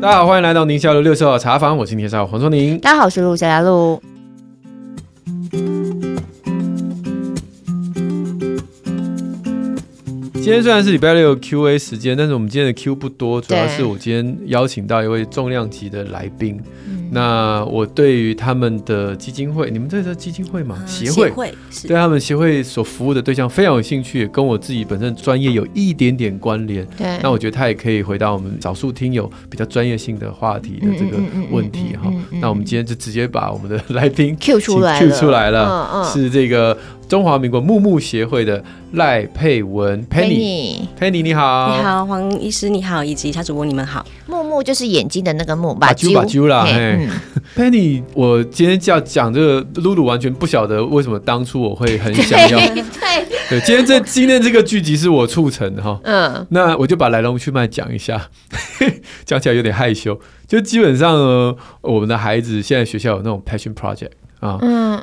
大家好，欢迎来到宁夏路六十号茶房，我是天少黄松宁。大家好，我是陆小雅璐。今天虽然是礼拜六 Q&A 时间，但是我们今天的 Q 不多，主要是我今天邀请到一位重量级的来宾。那我对于他们的基金会，你们这是基金会吗？嗯、协会，协会对他们协会所服务的对象非常有兴趣，跟我自己本身专业有一点点关联。对，那我觉得他也可以回答我们少数听友比较专业性的话题的这个问题哈。那我们今天就直接把我们的来宾 Q 出来，Q 出来了，嗯嗯、是这个。中华民国木木协会的赖佩文 Penny，Penny 你好，你好黄医师你好，以及小主播你们好。木木就是眼睛的那个木，把揪把揪啦。嘿，Penny，我今天要讲这个，露露完全不晓得为什么当初我会很想要。对，对，今天这今天这个剧集是我促成的哈。嗯，那我就把来龙去脉讲一下，讲起来有点害羞。就基本上呢，我们的孩子现在学校有那种 passion project。啊，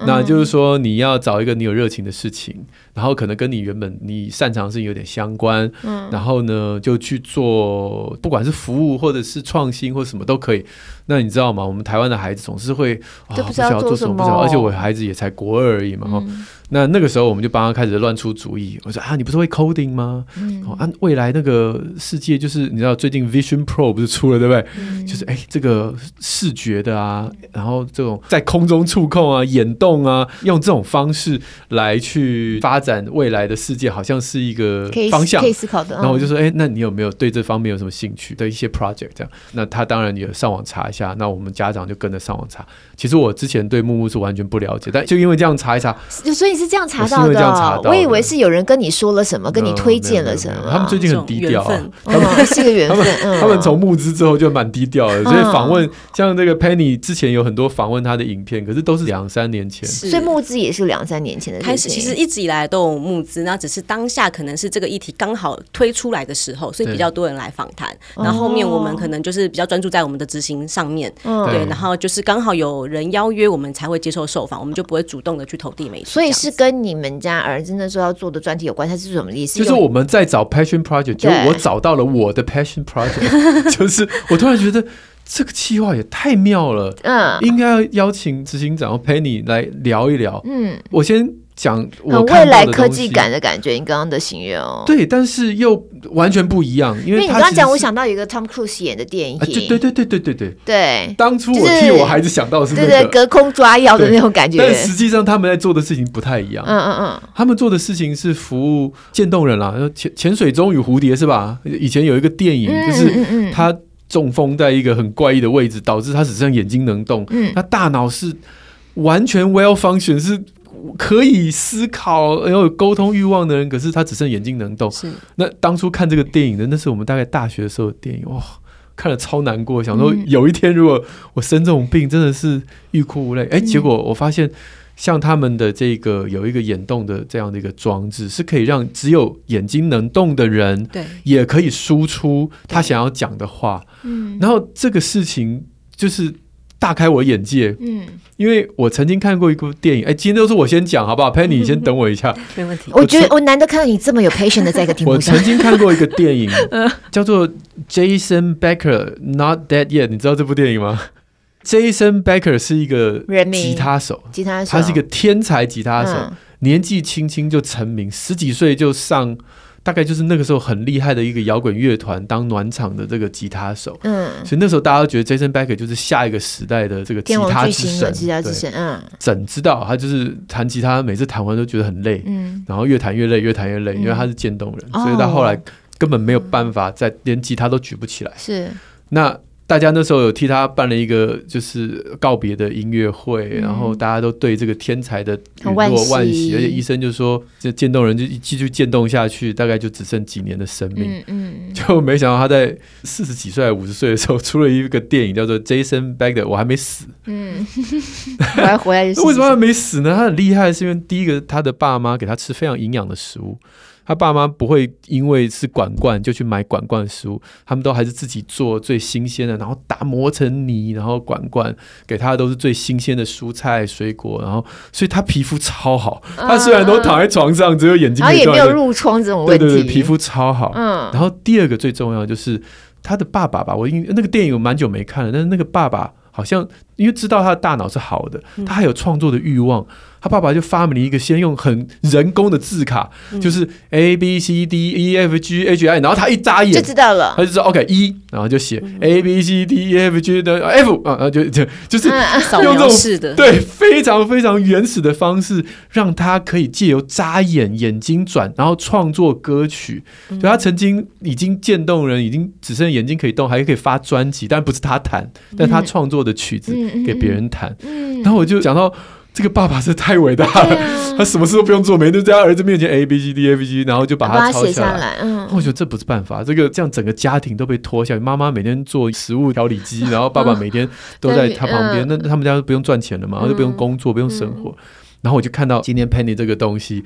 那就是说你要找一个你有热情的事情，然后可能跟你原本你擅长的事情有点相关，嗯，然后呢就去做，不管是服务或者是创新或什么都可以。那你知道吗？我们台湾的孩子总是会啊，不知道做什么，不知道，而且我孩子也才国二而已嘛，哈、嗯。那那个时候我们就帮他开始乱出主意。我说啊，你不是会 coding 吗？嗯，啊，未来那个世界就是你知道最近 Vision Pro 不是出了对不对？嗯、就是哎，这个视觉的啊，然后这种在空中触控啊、眼动啊，用这种方式来去发展未来的世界，好像是一个方向，可以，可以思考的。然后我就说，哎，那你有没有对这方面有什么兴趣的一些 project？这样，那他当然也上网查一下。那我们家长就跟着上网查。其实我之前对木木是完全不了解，但就因为这样查一查，所以。是这样查到的，哦，我以为是有人跟你说了什么，跟你推荐了什么。他们最近很低调啊，他们是个缘分。他们从募资之后就蛮低调的，所以访问像这个 Penny 之前有很多访问他的影片，可是都是两三年前。所以募资也是两三年前的开始，其实一直以来都有募资，那只是当下可能是这个议题刚好推出来的时候，所以比较多人来访谈。然后后面我们可能就是比较专注在我们的执行上面，对，然后就是刚好有人邀约我们才会接受受访，我们就不会主动的去投递媒体。所以是跟你们家儿子那时候要做的专题有关，他是什么意思？就是我们在找 passion project，就我找到了我的 passion project，就是我突然觉得这个计划也太妙了，嗯，应该要邀请执行长 Penny 来聊一聊。嗯，我先。讲我未来科技感的感觉，你刚刚的形容。对，但是又完全不一样，因为,你刚讲，我想到一个 Tom Cruise 演的电影，对对对对对对对，当初我替我孩子想到是、那个、隔空抓药的那种感觉，但实际上他们在做的事情不太一样，嗯嗯嗯，他们做的事情是服务渐冻人啦，潜潜水中与蝴蝶是吧？以前有一个电影，就是他中风在一个很怪异的位置，导致他只剩眼睛能动，嗯，他大脑是完全 well function 是。可以思考，然后有沟通欲望的人，可是他只剩眼睛能动。是那当初看这个电影的，那是我们大概大学的时候的电影，哇，看了超难过，想说有一天如果我生这种病，真的是欲哭无泪。哎、欸，结果我发现，像他们的这个有一个眼动的这样的一个装置，是可以让只有眼睛能动的人，对，也可以输出他想要讲的话。嗯，然后这个事情就是。大开我眼界，嗯，因为我曾经看过一部电影，哎，今天都是我先讲好不好？Penny，你先等我一下，没问题。我觉得我难得看到你这么有 patience 的在一个 题目上。我曾经看过一个电影，叫做 Jason Becker Not Dead Yet，你知道这部电影吗？Jason Becker 是一个吉他手，吉他手，他是一个天才吉他手，年纪轻轻就成名，十几岁就上。大概就是那个时候很厉害的一个摇滚乐团当暖场的这个吉他手，嗯，所以那时候大家都觉得 Jason Becker 就是下一个时代的这个吉他之神，吉他之神，嗯，怎知道他就是弹吉他，每次弹完都觉得很累，嗯，然后越弹越累，越弹越累，因为他是渐冻人，所以他后来根本没有办法再连吉他都举不起来，是。那。大家那时候有替他办了一个就是告别的音乐会，嗯、然后大家都对这个天才的陨落惋惜，而且医生就说这渐冻人就继续渐冻下去，大概就只剩几年的生命。嗯，嗯就没想到他在四十几岁、五十岁的时候出了一个电影，叫做《Jason Baker》，我还没死。嗯，我还回来。为什么他没死呢？他很厉害，是因为第一个他的爸妈给他吃非常营养的食物。他爸妈不会因为是管罐就去买管罐食物，他们都还是自己做最新鲜的，然后打磨成泥，然后管罐给他的都是最新鲜的蔬菜水果，然后所以他皮肤超好。他虽然都躺在床上，只有眼睛，然后也没有褥疮这种问题，对对对，皮肤超好。嗯，然后第二个最重要就是他的爸爸吧，我因那个电影我蛮久没看了，但是那个爸爸好像因为知道他的大脑是好的，他还有创作的欲望。他爸爸就发明了一个，先用很人工的字卡，嗯、就是 A B C D E F G H I，然后他一眨眼就知道了，他就说 OK 一，然后就写 A B C D E F G 的 F 啊，然后就就就是用这种对非常非常原始的方式，让他可以借由眨眼、眼睛转，然后创作歌曲。就他曾经已经渐冻人，已经只剩眼睛可以动，还可以发专辑，但不是他弹，但他创作的曲子给别人弹。然后我就讲到。这个爸爸是太伟大了，啊、他什么事都不用做，每天在他儿子面前 A B C D A B C，然后就把它抄下来。下来嗯，我觉得这不是办法，这个这样整个家庭都被拖下来。妈妈每天做食物调理机，然后爸爸每天都在他旁边，嗯、那他们家都不用赚钱了嘛，然后就不用工作，不用生活。嗯、然后我就看到今天 Penny 这个东西，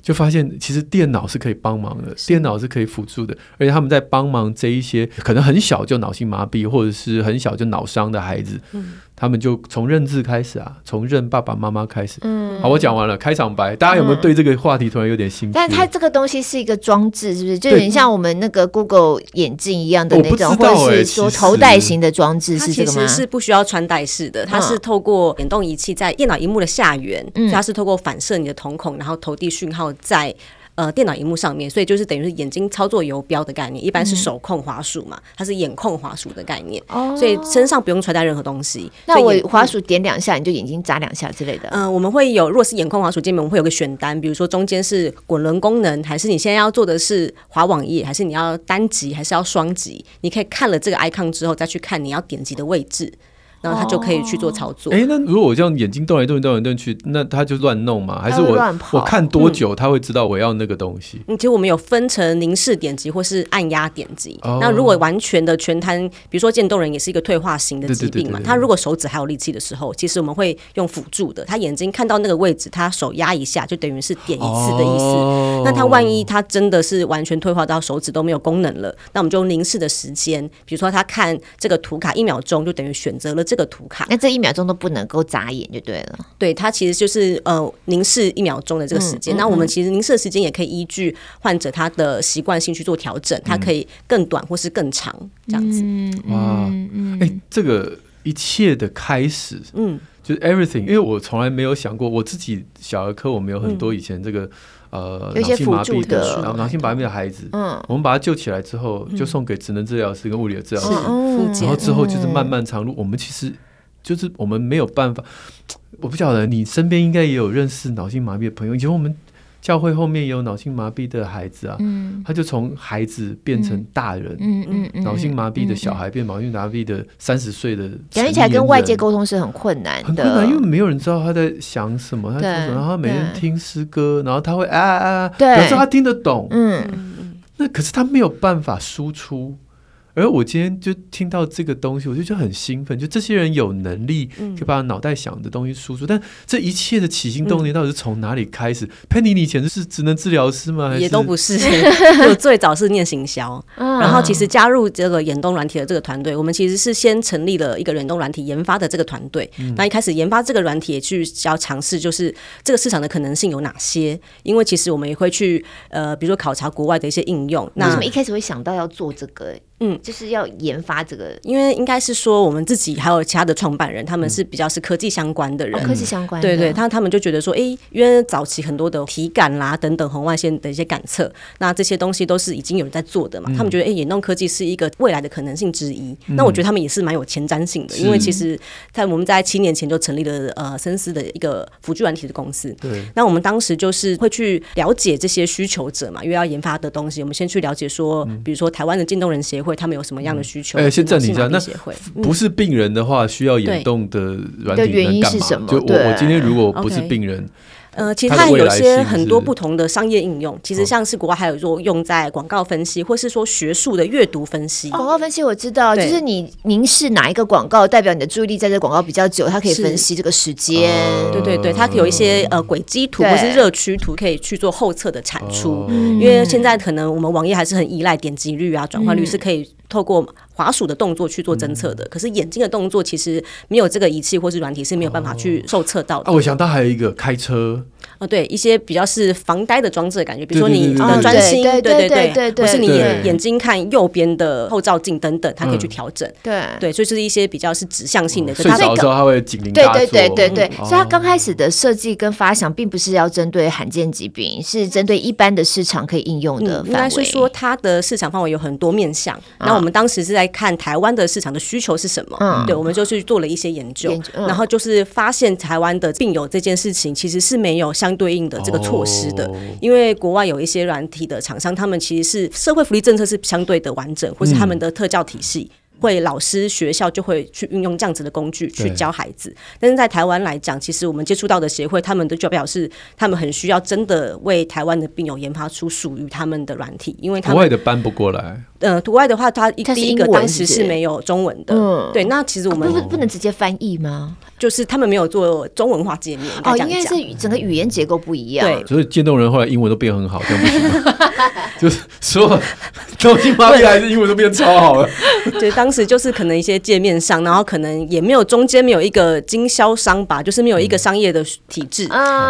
就发现其实电脑是可以帮忙的，电脑是可以辅助的，而且他们在帮忙这一些可能很小就脑性麻痹或者是很小就脑伤的孩子。嗯他们就从认字开始啊，从认爸爸妈妈开始。嗯，好，我讲完了开场白，大家有没有对这个话题突然有点兴趣？但它这个东西是一个装置，是不是？就有点像我们那个 Google 眼镜一样的那种，或者是说头戴型的装置，是这个吗？它其实是不需要穿戴式的，它是透过眼动仪器在电脑荧幕的下缘，所以它是透过反射你的瞳孔，然后投递讯号在。呃，电脑荧幕上面，所以就是等于是眼睛操作游标的概念，一般是手控滑鼠嘛，它是眼控滑鼠的概念，哦、所以身上不用穿戴任何东西。那我滑鼠点两下，你就眼睛眨两下之类的。嗯、呃，我们会有，如果是眼控滑鼠界面，我们会有个选单，比如说中间是滚轮功能，还是你现在要做的是滑网页，还是你要单击，还是要双击？你可以看了这个 icon 之后，再去看你要点击的位置。然后他就可以去做操作。哎，那如果我这样眼睛动来动去动来动去，那他就乱弄嘛？还是我我看多久他会知道我要那个东西？嗯，其实我们有分成凝视点击或是按压点击。那如果完全的全瘫，比如说渐冻人也是一个退化型的疾病嘛，他如果手指还有力气的时候，其实我们会用辅助的。他眼睛看到那个位置，他手压一下，就等于是点一次的意思。那他万一他真的是完全退化到手指都没有功能了，那我们就用凝视的时间，比如说他看这个图卡一秒钟，就等于选择了。这个图卡，那这一秒钟都不能够眨眼就对了。对，它其实就是呃凝视一秒钟的这个时间。那、嗯嗯、我们其实凝视的时间也可以依据患者他的习惯性去做调整，它可以更短或是更长这样子。嗯、哇，哎、这个一切的开始，嗯，就是 everything。因为我从来没有想过，我自己小儿科我们有很多以前这个。嗯呃，脑性麻痹的，然后脑性麻痹的孩子，嗯，我们把他救起来之后，就送给职能治疗师跟物理的治疗师，然后之后就是漫漫长路。我们其实就是我们没有办法，我不晓得你身边应该也有认识脑性麻痹的朋友，以前我们。教会后面也有脑性麻痹的孩子啊，嗯、他就从孩子变成大人，嗯嗯嗯、脑性麻痹的小孩变脑性麻痹的三十岁的，感觉起来跟外界沟通是很困难的，很困难，因为没有人知道他在想什么，他说什么，然后他每天听诗歌，然后他会啊啊啊，对，可是他听得懂，嗯，那可是他没有办法输出。而我今天就听到这个东西，我就觉得很兴奋。就这些人有能力可以把脑袋想的东西输出，嗯、但这一切的起心动念到底是从哪里开始？佩妮、嗯，你以前是职能治疗师吗？还是也都不是，我最早是念行销，嗯、然后其实加入这个眼动软体的这个团队，我们其实是先成立了一个眼动软体研发的这个团队。嗯、那一开始研发这个软体，也去要尝试，就是这个市场的可能性有哪些？因为其实我们也会去呃，比如说考察国外的一些应用。那为什么一开始会想到要做这个？嗯，就是要研发这个，因为应该是说我们自己还有其他的创办人，他们是比较是科技相关的人，科技相关，对对，他他们就觉得说，哎，因为早期很多的体感啦等等红外线的一些感测，那这些东西都是已经有人在做的嘛，他们觉得哎，眼动科技是一个未来的可能性之一。那我觉得他们也是蛮有前瞻性的，因为其实在我们在七年前就成立了呃深思的一个辅助软体的公司，对，那我们当时就是会去了解这些需求者嘛，因为要研发的东西，我们先去了解说，比如说台湾的渐冻人协会，他们有什么样的。需求哎，先暂停一下。那不是病人的话，需要眼动的软体能干嘛？就我我今天如果不是病人，呃，其实它有些很多不同的商业应用。其实像是国外还有说用在广告分析，或是说学术的阅读分析。广告分析我知道，就是你凝视哪一个广告，代表你的注意力在这广告比较久，它可以分析这个时间。对对对，它有一些呃轨迹图或是热区图可以去做后侧的产出。因为现在可能我们网页还是很依赖点击率啊、转化率是可以透过。滑鼠的动作去做侦测的，可是眼睛的动作其实没有这个仪器或是软体是没有办法去受测到的。啊，我想到还有一个开车，哦，对，一些比较是防呆的装置的感觉，比如说你的专心，对对对对，或是你眼睛看右边的后照镜等等，它可以去调整。对对，所以是一些比较是指向性的。睡着的时候它会警铃。对对对对对，所以它刚开始的设计跟发想，并不是要针对罕见疾病，是针对一般的市场可以应用的。应该是说它的市场范围有很多面向。那我们当时是在看台湾的。市场的需求是什么？嗯，对，我们就去做了一些研究，嗯、然后就是发现台湾的病友这件事情其实是没有相对应的这个措施的，哦、因为国外有一些软体的厂商，他们其实是社会福利政策是相对的完整，或是他们的特教体系。嗯会老师学校就会去运用这样子的工具去教孩子，但是在台湾来讲，其实我们接触到的协会，他们都就表示他们很需要真的为台湾的病友研发出属于他们的软体，因为他们国外的搬不过来。呃，国外的话，它第一个当时是没有中文的，嗯，对。那其实我们不是不能直接翻译吗？就是他们没有做中文化界面哦，应该是整个语言结构不一样。对，所以渐冻人后来英文都变很好，这样不行吗？就是说，中心发现还是英文都变超好了。对，当时就是可能一些界面上，然后可能也没有中间没有一个经销商吧，就是没有一个商业的体制，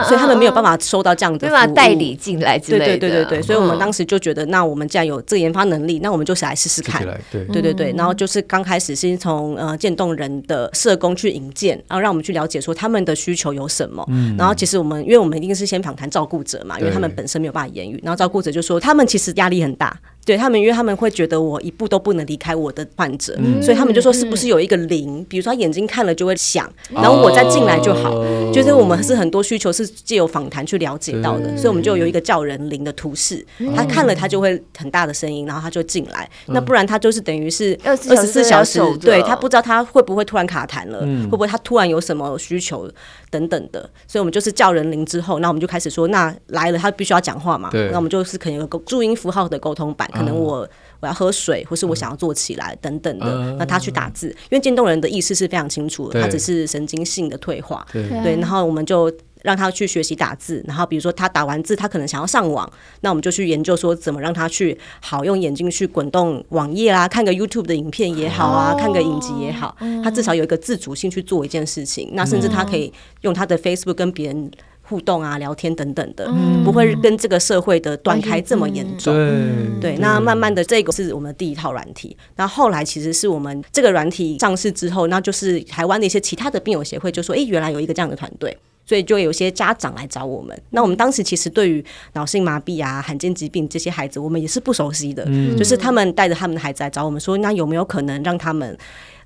所以他们没有办法收到这样的，没办法代理进来之类的。对对对对对，所以我们当时就觉得，那我们既然有这个研发能力，那我们就是来试试看。对对对对，然后就是刚开始先从呃渐冻人的社工去引荐，然后让我们去了解说他们的需求有什么。然后其实我们因为我们一定是先访谈照顾者嘛，因为他们本身没有办法言语，然后照顾者就说他们其实压力很大。对他们，因为他们会觉得我一步都不能离开我的患者，嗯、所以他们就说是不是有一个铃，比如说他眼睛看了就会响，然后我再进来就好。哦、就是我们是很多需求是借由访谈去了解到的，所以我们就有一个叫人铃的图示，嗯、他看了他就会很大的声音，然后他就进来。嗯、那不然他就是等于是二十四小时，对他不知道他会不会突然卡痰了，嗯、会不会他突然有什么需求等等的。所以我们就是叫人铃之后，那我们就开始说，那来了他必须要讲话嘛，那我们就是可能有个注音符号的沟通板。可能我我要喝水，或是我想要坐起来等等的，那他去打字，因为渐冻人的意识是非常清楚的，他只是神经性的退化，对，然后我们就让他去学习打字，然后比如说他打完字，他可能想要上网，那我们就去研究说怎么让他去好用眼睛去滚动网页啊，看个 YouTube 的影片也好啊，看个影集也好，他至少有一个自主性去做一件事情，那甚至他可以用他的 Facebook 跟别人。互动啊，聊天等等的，嗯、不会跟这个社会的断开这么严重。嗯、对，对，那慢慢的，这个是我们第一套软体。那后，后来其实是我们这个软体上市之后，那就是台湾的一些其他的病友协会就说：“哎，原来有一个这样的团队。”所以就有些家长来找我们。那我们当时其实对于脑性麻痹啊、罕见疾病这些孩子，我们也是不熟悉的。嗯、就是他们带着他们的孩子来找我们说：“那有没有可能让他们？”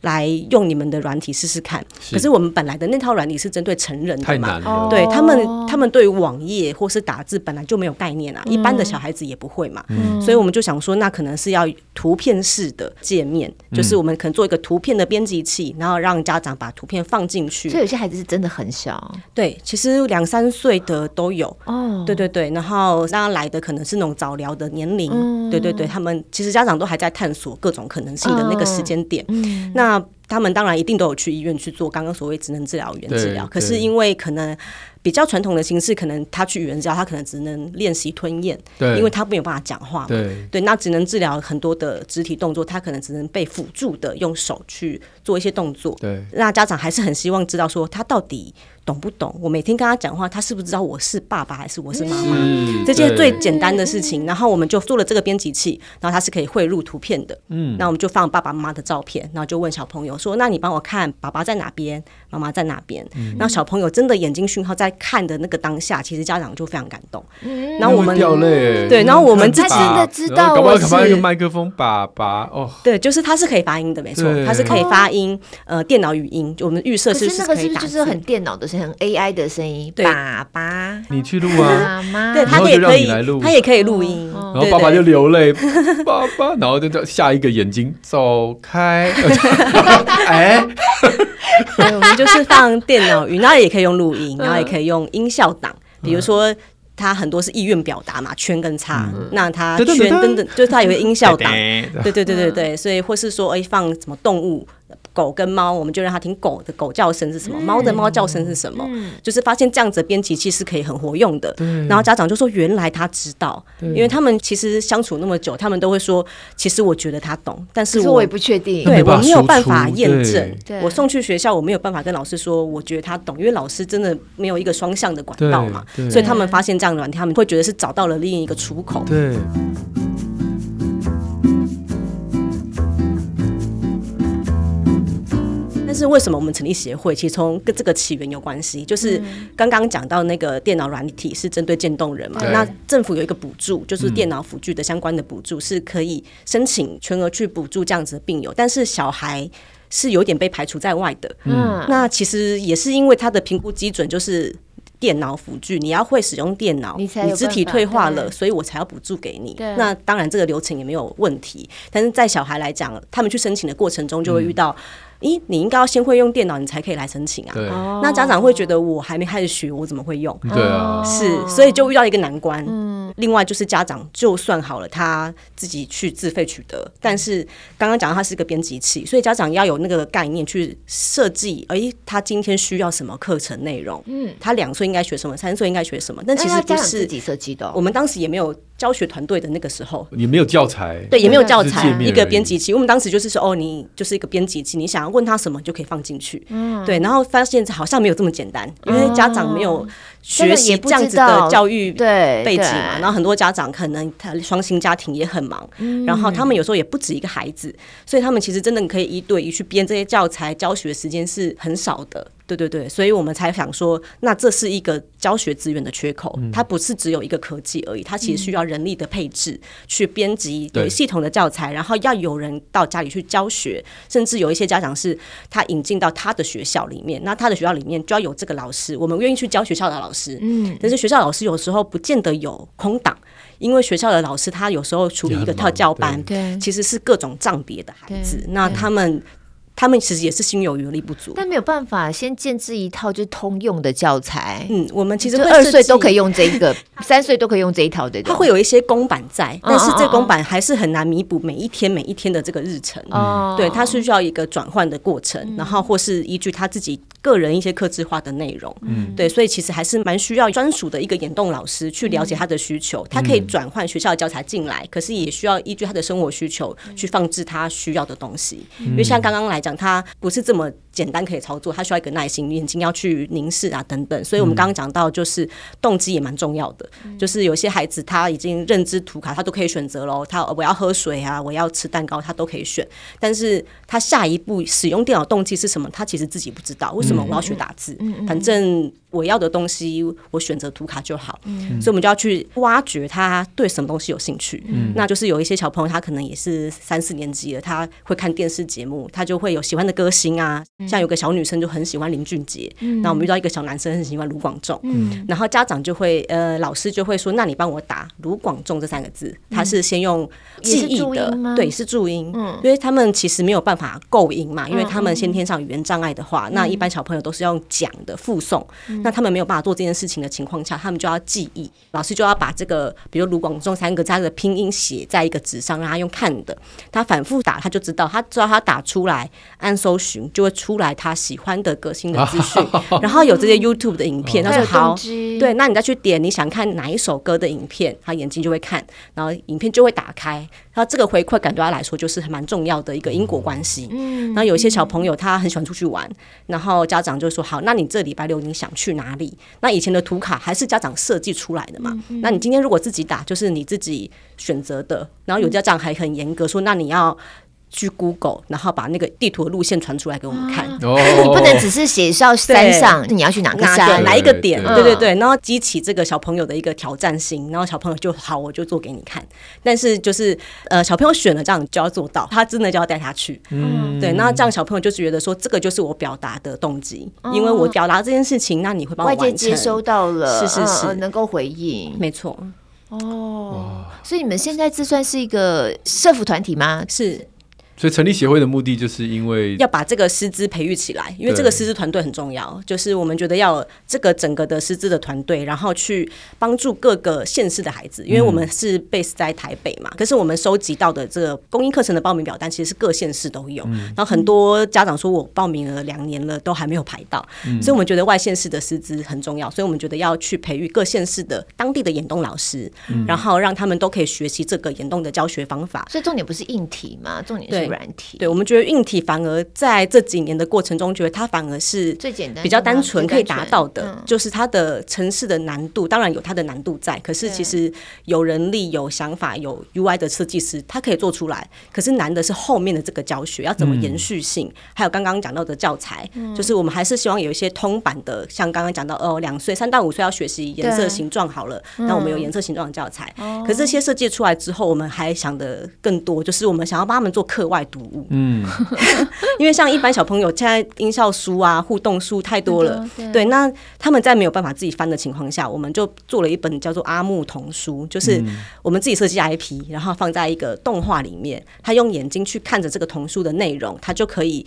来用你们的软体试试看，可是我们本来的那套软体是针对成人的嘛？对他们，他们对于网页或是打字本来就没有概念啊，一般的小孩子也不会嘛，所以我们就想说，那可能是要图片式的界面，就是我们可能做一个图片的编辑器，然后让家长把图片放进去。所以有些孩子是真的很小，对，其实两三岁的都有。哦，对对对，然后让他来的可能是那种早疗的年龄，对对对，他们其实家长都还在探索各种可能性的那个时间点，那。那他们当然一定都有去医院去做刚刚所谓职能治疗、语言治疗，可是因为可能比较传统的形式，可能他去语言治疗，他可能只能练习吞咽，对，因为他没有办法讲话嘛，对，对，那只能治疗很多的肢体动作，他可能只能被辅助的用手去做一些动作，对，那家长还是很希望知道说他到底。懂不懂？我每天跟他讲话，他是不是知道我是爸爸还是我是妈妈？这些最简单的事情，然后我们就做了这个编辑器，然后它是可以汇入图片的。嗯，那我们就放爸爸妈妈的照片，然后就问小朋友说：“那你帮我看爸爸在哪边，妈妈在那边？”然后小朋友真的眼睛讯号在看的那个当下，其实家长就非常感动。嗯。然后我们掉泪，对，然后我们自己真的知道，搞不好搞不好一个麦克风，爸爸哦，对，就是它是可以发音的，没错，它是可以发音，呃，电脑语音，就我们预设是是可以打，就是很电脑的，是很 AI 的。声音，爸爸，你去录啊，妈妈，对他也可以，他也可以录音，然后爸爸就流泪，爸爸，然后就叫下一个眼睛走开，哎，就是放电脑语，然后也可以用录音，然后也可以用音效档。比如说。它很多是意愿表达嘛，圈跟叉，嗯、那它圈等等，就是它有个音效档，对对对对对，所以或是说，哎，放什么动物。狗跟猫，我们就让它听狗的狗叫声是什么，猫的猫叫声是什么，就是发现这样子的编辑器是可以很活用的。然后家长就说，原来他知道，因为他们其实相处那么久，他们都会说，其实我觉得他懂，但是我也不确定，对我没有办法验证。我送去学校，我没有办法跟老师说，我觉得他懂，因为老师真的没有一个双向的管道嘛，所以他们发现这样的软体，他们会觉得是找到了另一个出口。对。是为什么我们成立协会？其实从跟这个起源有关系，就是刚刚讲到那个电脑软体是针对渐冻人嘛，那政府有一个补助，就是电脑辅具的相关的补助，是可以申请全额去补助这样子的病友，但是小孩是有点被排除在外的。嗯，那其实也是因为他的评估基准就是。电脑辅具，你要会使用电脑，你肢体退化了，所以我才要补助给你。那当然，这个流程也没有问题。但是在小孩来讲，他们去申请的过程中，就会遇到，咦，你应该要先会用电脑，你才可以来申请啊。那家长会觉得，我还没开始学，我怎么会用？对啊，是，所以就遇到一个难关。另外就是家长就算好了，他自己去自费取得，但是刚刚讲到他是一个编辑器，所以家长要有那个概念去设计，哎，他今天需要什么课程内容？嗯，他两岁应该学什么？三岁应该学什么？但其实不是自己设计的，我们当时也没有。教学团队的那个时候也没有教材，对，也没有教材，一个编辑器。我们当时就是说，哦，你就是一个编辑器，你想要问他什么就可以放进去，嗯，对。然后发现好像没有这么简单，因为家长没有学习这样子的教育背景嘛。然后很多家长可能他双薪家庭也很忙，然后他们有时候也不止一个孩子，所以他们其实真的可以一对一去编这些教材，教学时间是很少的。对对对，所以我们才想说，那这是一个教学资源的缺口，它不是只有一个科技而已，它其实需要人力的配置去编辑有系统的教材，然后要有人到家里去教学，甚至有一些家长是他引进到他的学校里面，那他的学校里面就要有这个老师，我们愿意去教学校的老师，嗯，但是学校老师有时候不见得有空档，因为学校的老师他有时候处理一个特教班，对，其实是各种障别的孩子，那他们。他们其实也是心有余力不足，但没有办法先建制一套就是通用的教材。嗯，我们其实二岁都可以用这一个，三岁都可以用这一套的。它会有一些公版在，但是这公版还是很难弥补每一天每一天的这个日程。哦，对，它是需要一个转换的过程，然后或是依据他自己个人一些客制化的内容。嗯，对，所以其实还是蛮需要专属的一个眼动老师去了解他的需求。他可以转换学校的教材进来，可是也需要依据他的生活需求去放置他需要的东西。因为像刚刚来。讲他不是这么简单可以操作，他需要一个耐心，眼睛要去凝视啊等等。所以我们刚刚讲到，就是动机也蛮重要的。嗯、就是有些孩子他已经认知图卡，他都可以选择喽。他我要喝水啊，我要吃蛋糕，他都可以选。但是他下一步使用电脑动机是什么？他其实自己不知道。为什么我要学打字？反正我要的东西，我选择图卡就好。嗯、所以我们就要去挖掘他对什么东西有兴趣。嗯、那就是有一些小朋友，他可能也是三四年级了，他会看电视节目，他就会有喜欢的歌星啊。像有个小女生就很喜欢林俊杰，那、嗯、我们遇到一个小男生很喜欢卢广仲，嗯、然后家长就会呃，老师就会说，那你帮我打卢广仲这三个字，他是先用记忆的，对，是注音，嗯、因为他们其实没有办法构音嘛，因为他们先天上语言障碍的话，嗯、那一般小朋友都是用讲的附送，嗯、那他们没有办法做这件事情的情况下，他们就要记忆，老师就要把这个，比如卢广仲三个字的拼音写在一个纸上，让他用看的，他反复打，他就知道，他知道他打出来按搜寻就会出来他喜欢的歌星的资讯，然后有这些 YouTube 的影片，他说好，对，那你再去点你想看哪一首歌的影片，他眼睛就会看，然后影片就会打开，然后这个回馈感对他来说就是蛮重要的一个因果关系。嗯，然后有一些小朋友他很喜欢出去玩，然后家长就说好，那你这礼拜六你想去哪里？那以前的图卡还是家长设计出来的嘛？那你今天如果自己打，就是你自己选择的，然后有家长还很严格说，那你要。去 Google，然后把那个地图的路线传出来给我们看。哦，你不能只是写到山上，你要去哪个山，哪一个点？对对对，然后激起这个小朋友的一个挑战性，然后小朋友就好，我就做给你看。但是就是呃，小朋友选了这样就要做到，他真的就要带他去。嗯，对，那这样小朋友就是觉得说，这个就是我表达的动机，因为我表达这件事情，那你会帮我完成。外界接收到了，是是是，能够回应，没错。哦，所以你们现在这算是一个社服团体吗？是。所以成立协会的目的就是因为要把这个师资培育起来，因为这个师资团队很重要。就是我们觉得要这个整个的师资的团队，然后去帮助各个县市的孩子，因为我们是 base 在台北嘛。可是我们收集到的这个公益课程的报名表单，其实是各县市都有。然后很多家长说我报名了两年了，都还没有排到。所以我们觉得外县市的师资很重要，所以我们觉得要去培育各县市的当地的眼动老师，然后让他们都可以学习这个眼动的教学方法。所以重点不是硬体嘛，重点是。软体，对，我们觉得硬体反而在这几年的过程中，觉得它反而是最简单、比较单纯可以达到的，就是它的城市的难度，当然有它的难度在，可是其实有人力、有想法、有 UI 的设计师，他可以做出来。可是难的是后面的这个教学要怎么延续性，还有刚刚讲到的教材，就是我们还是希望有一些通版的，像刚刚讲到哦，两岁三到五岁要学习颜色形状好了，那我们有颜色形状的教材。可是这些设计出来之后，我们还想的更多，就是我们想要帮他们做课外。外读物，嗯，因为像一般小朋友现在音效书啊、互动书太多了，对，对，那他们在没有办法自己翻的情况下，我们就做了一本叫做阿木童书，就是我们自己设计 IP，然后放在一个动画里面，他用眼睛去看着这个童书的内容，他就可以。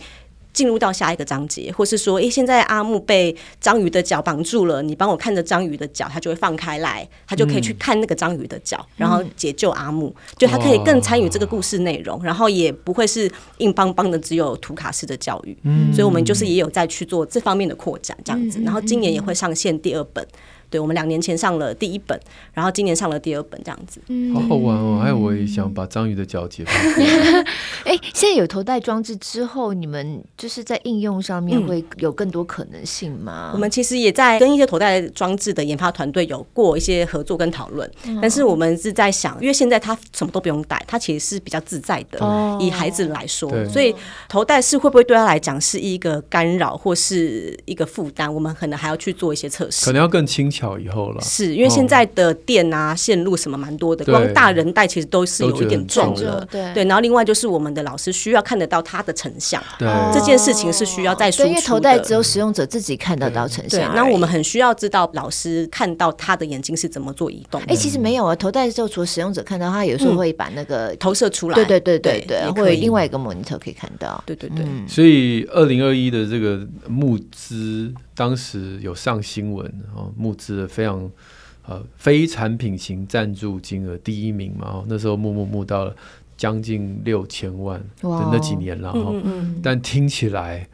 进入到下一个章节，或是说，诶、欸，现在阿木被章鱼的脚绑住了，你帮我看着章鱼的脚，他就会放开来，他就可以去看那个章鱼的脚，嗯、然后解救阿木，就他可以更参与这个故事内容，然后也不会是硬邦邦的只有图卡式的教育，嗯、所以我们就是也有在去做这方面的扩展，这样子，然后今年也会上线第二本。对，我们两年前上了第一本，然后今年上了第二本，这样子，嗯、好好玩哦！还有，我也想把章鱼的脚解放。哎，现在有头戴装置之后，你们就是在应用上面会有更多可能性吗？嗯、我们其实也在跟一些头戴装置的研发团队有过一些合作跟讨论，嗯、但是我们是在想，因为现在他什么都不用戴，他其实是比较自在的。哦、以孩子来说，所以头戴式会不会对他来讲是一个干扰或是一个负担？我们可能还要去做一些测试，可能要更轻巧。巧以后了，是因为现在的电啊、线路什么蛮多的，光大人带其实都是有一点重的，对对。然后另外就是我们的老师需要看得到他的成像，对，这件事情是需要再输出的。因为头戴只有使用者自己看得到成像，那我们很需要知道老师看到他的眼睛是怎么做移动。哎，其实没有啊，头戴之后除了使用者看到，他有时候会把那个投射出来，对对对对对，或者另外一个 monitor 可以看到，对对对。所以二零二一的这个募资。当时有上新闻，然后募资了非常呃非产品型赞助金额第一名嘛，那时候募募募到了将近六千万的那几年了，嗯嗯嗯，但听起来，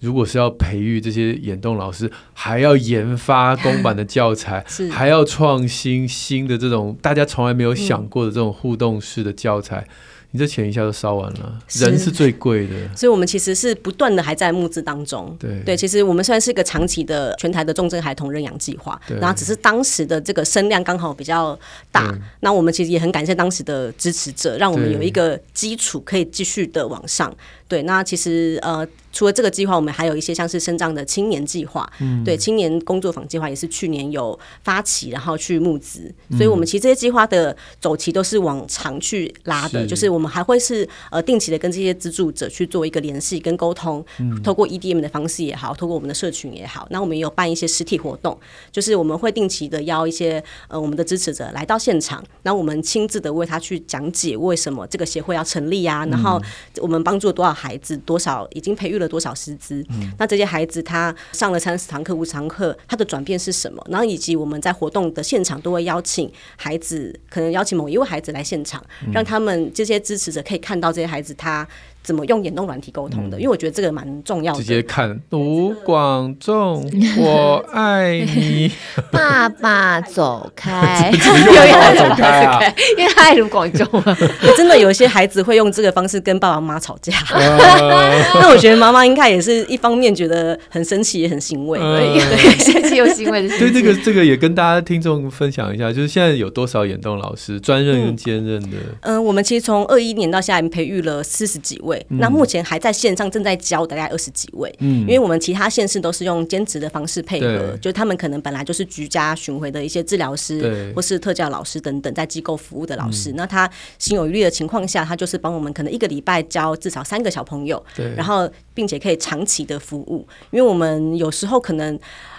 如果是要培育这些眼动老师，还要研发公版的教材，还要创新新的这种大家从来没有想过的这种互动式的教材。嗯你这钱一下就烧完了，人是最贵的，所以我们其实是不断的还在募资当中。对。对，其实我们虽然是一个长期的全台的重症孩童认养计划，对。然后只是当时的这个声量刚好比较大，那我们其实也很感谢当时的支持者，让我们有一个基础可以继续的往上。对，那其实呃，除了这个计划，我们还有一些像是身障的青年计划，嗯，对，青年工作坊计划也是去年有发起，然后去募资，所以我们其实这些计划的走期都是往长去拉的，是。就是我们还会是呃定期的跟这些资助者去做一个联系跟沟通，嗯，透过 EDM 的方式也好，透过我们的社群也好，那我们也有办一些实体活动，就是我们会定期的邀一些呃我们的支持者来到现场，然后我们亲自的为他去讲解为什么这个协会要成立啊，然后我们帮助多少。孩子多少已经培育了多少师资？嗯、那这些孩子他上了三十堂课、五十堂课，他的转变是什么？然后以及我们在活动的现场都会邀请孩子，可能邀请某一位孩子来现场，嗯、让他们这些支持者可以看到这些孩子他。怎么用眼动软体沟通的？因为我觉得这个蛮重要的。直接看卢广仲，我爱你，爸爸走开，又要走开，因为他爱卢广仲啊。真的有一些孩子会用这个方式跟爸爸妈妈吵架。那我觉得妈妈应该也是一方面觉得很生气，也很欣慰，对，生气又欣慰的。所以这个这个也跟大家听众分享一下，就是现在有多少眼动老师专任跟兼任的？嗯，我们其实从二一年到现在，已经培育了四十几位。那目前还在线上正在教大概二十几位，嗯，因为我们其他县市都是用兼职的方式配合，对。就他们可能本来就是居家巡回的一些治疗师，或是特教老师等等，在机构服务的老师。嗯、那他心有余力的情况下，他就是帮我们可能一个礼拜教至少三个小朋友，对，然后并且可以长期的服务，因为我们有时候可能。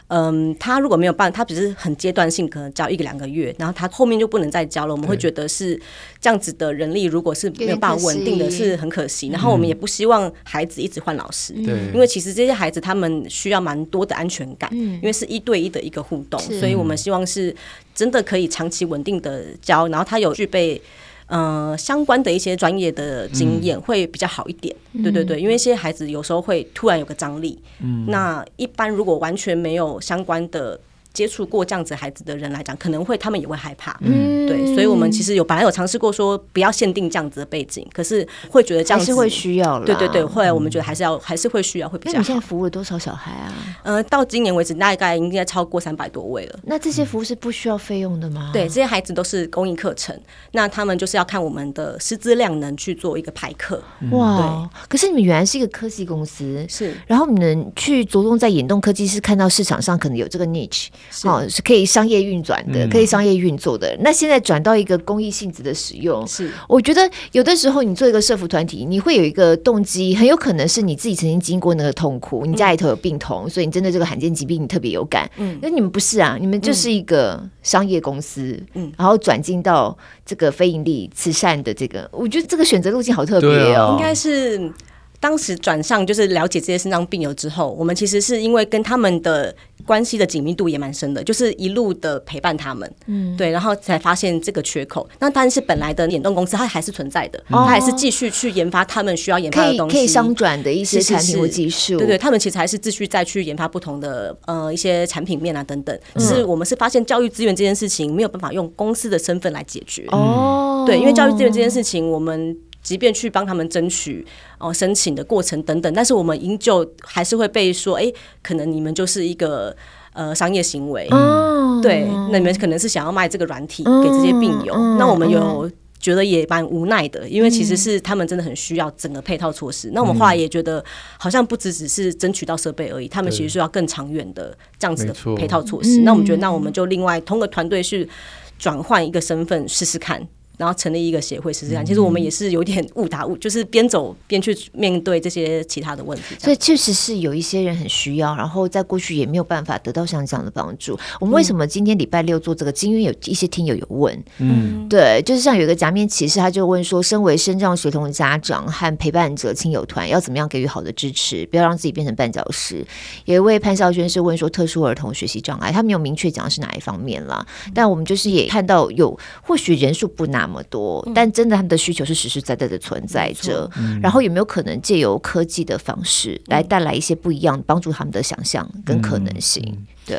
嗯，他如果没有办，他只是很阶段性，可能教一个两个月，然后他后面就不能再教了。我们会觉得是这样子的人力，如果是没有办法稳定的，是很可惜。然后我们也不希望孩子一直换老师，对，因为其实这些孩子他们需要蛮多的安全感，因为是一对一的一个互动，所以我们希望是真的可以长期稳定的教，然后他有具备。呃，相关的一些专业的经验会比较好一点，嗯、对对对，因为一些孩子有时候会突然有个张力，嗯，那一般如果完全没有相关的。接触过这样子孩子的人来讲，可能会他们也会害怕，嗯，对，所以我们其实有本来有尝试过说不要限定这样子的背景，可是会觉得这样子是会需要了，对对对，后来我们觉得还是要还是会需要会比较好。那你现在服务了多少小孩啊？呃，到今年为止大概应该超过三百多位了。那这些服务是不需要费用的吗？对，这些孩子都是公益课程，那他们就是要看我们的师资量能去做一个排课。哇，对，可是你们原来是一个科技公司，是，然后你们去着重在眼动科技，是看到市场上可能有这个 niche，哦，是可以。商业运转的，可以商业运作的。嗯、那现在转到一个公益性质的使用，是我觉得有的时候你做一个社福团体，你会有一个动机，很有可能是你自己曾经经过那个痛苦，你家里头有病童，嗯、所以你针对这个罕见疾病你特别有感。嗯，那你们不是啊？你们就是一个商业公司，嗯，然后转进到这个非盈利慈善的这个，我觉得这个选择路径好特别哦，应该是。当时转上就是了解这些肾脏病友之后，我们其实是因为跟他们的关系的紧密度也蛮深的，就是一路的陪伴他们，嗯，对，然后才发现这个缺口。那但是本来的眼动公司它还是存在的，嗯、它还是继续去研发他们需要研发的东西，可以商转的一些产品或技术，对对，他们其实还是继续再去研发不同的呃一些产品面啊等等。只是我们是发现教育资源这件事情没有办法用公司的身份来解决，哦，对，因为教育资源这件事情我们。即便去帮他们争取哦申请的过程等等，但是我们依旧还是会被说，哎、欸，可能你们就是一个呃商业行为，嗯、对，那你们可能是想要卖这个软体给这些病友，嗯、那我们有觉得也蛮无奈的，因为其实是他们真的很需要整个配套措施。嗯、那我们后来也觉得，好像不只只是争取到设备而已，他们其实需要更长远的这样子的配套措施。那我们觉得，那我们就另外通过团队去转换一个身份试试看。然后成立一个协会试试看，其实我们也是有点误打误，就是边走边去面对这些其他的问题。所以确实是有一些人很需要，然后在过去也没有办法得到像这样的帮助。我们为什么今天礼拜六做这个？因为有一些听友有问，嗯，对，就是像有一个假面骑士，他就问说，身为身障学童的家长和陪伴者亲友团要怎么样给予好的支持，不要让自己变成绊脚石。有一位潘少轩是问说，特殊儿童学习障碍，他没有明确讲是哪一方面啦，但我们就是也看到有或许人数不那么多，但真的他们的需求是实实在在的存在着。嗯、然后有没有可能借由科技的方式来带来一些不一样，帮助他们的想象跟可能性？嗯、对。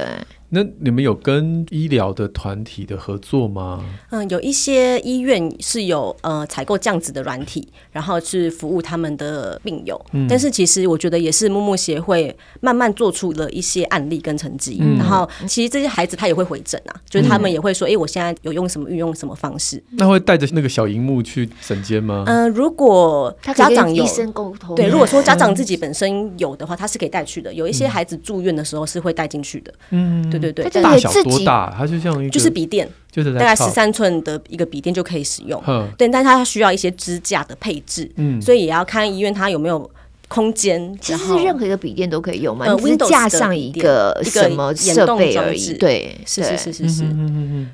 那你们有跟医疗的团体的合作吗？嗯，有一些医院是有呃采购这样子的软体，然后去服务他们的病友。嗯，但是其实我觉得也是木木协会慢慢做出了一些案例跟成绩。嗯，然后其实这些孩子他也会回诊啊，就是他们也会说，哎、嗯欸，我现在有用什么运用什么方式。那会带着那个小荧幕去诊间吗？嗯、呃，如果家长有医生沟通，对，如果说家长自己本身有的话，他是可以带去的。有一些孩子住院的时候是会带进去的。嗯，对。对对，大小多大？它就像一个，就是笔电，就是大概十三寸的一个笔电就可以使用。对，但它需要一些支架的配置，嗯，所以也要看医院它有没有空间。其实任何一个笔电都可以用嘛，呃，只是架上一个什么设备而已。对，是是是是是。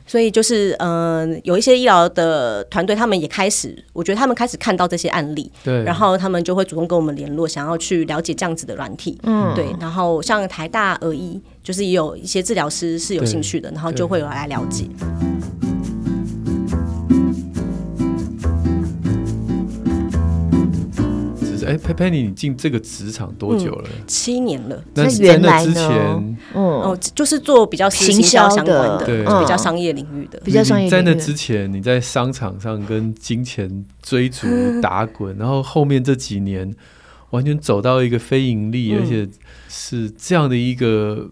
所以就是嗯，有一些医疗的团队，他们也开始，我觉得他们开始看到这些案例，对，然后他们就会主动跟我们联络，想要去了解这样子的软体。嗯，对，然后像台大耳医。就是也有一些治疗师是有兴趣的，然后就会有来了解。只是哎，Penny，你进这个职场多久了？七年了。那原来之前，哦，就是做比较行销相关的，对，比较商业领域的，比较商业。在那之前，你在商场上跟金钱追逐 打滚，然后后面这几年完全走到一个非盈利，而且是这样的一个。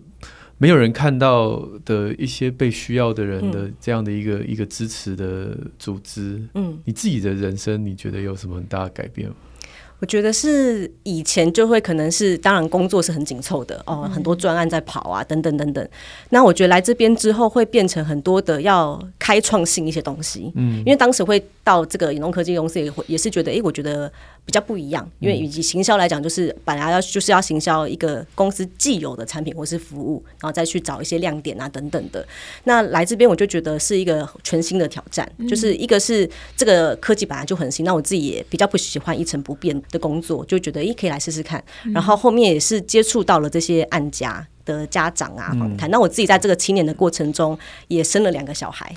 没有人看到的一些被需要的人的这样的一个、嗯、一个支持的组织，嗯，你自己的人生你觉得有什么很大的改变吗？我我觉得是以前就会可能是，当然工作是很紧凑的哦，很多专案在跑啊，等等等等。那我觉得来这边之后会变成很多的要开创性一些东西，嗯，因为当时会到这个远东科技公司也会也是觉得，哎，我觉得比较不一样，因为以及行销来讲，就是本来要就是要行销一个公司既有的产品或是服务，然后再去找一些亮点啊等等的。那来这边我就觉得是一个全新的挑战，就是一个是这个科技本来就很新，那我自己也比较不喜欢一成不变的工作，就觉得诶可以来试试看，然后后面也是接触到了这些案家的家长啊访谈，那我自己在这个七年的过程中也生了两个小孩，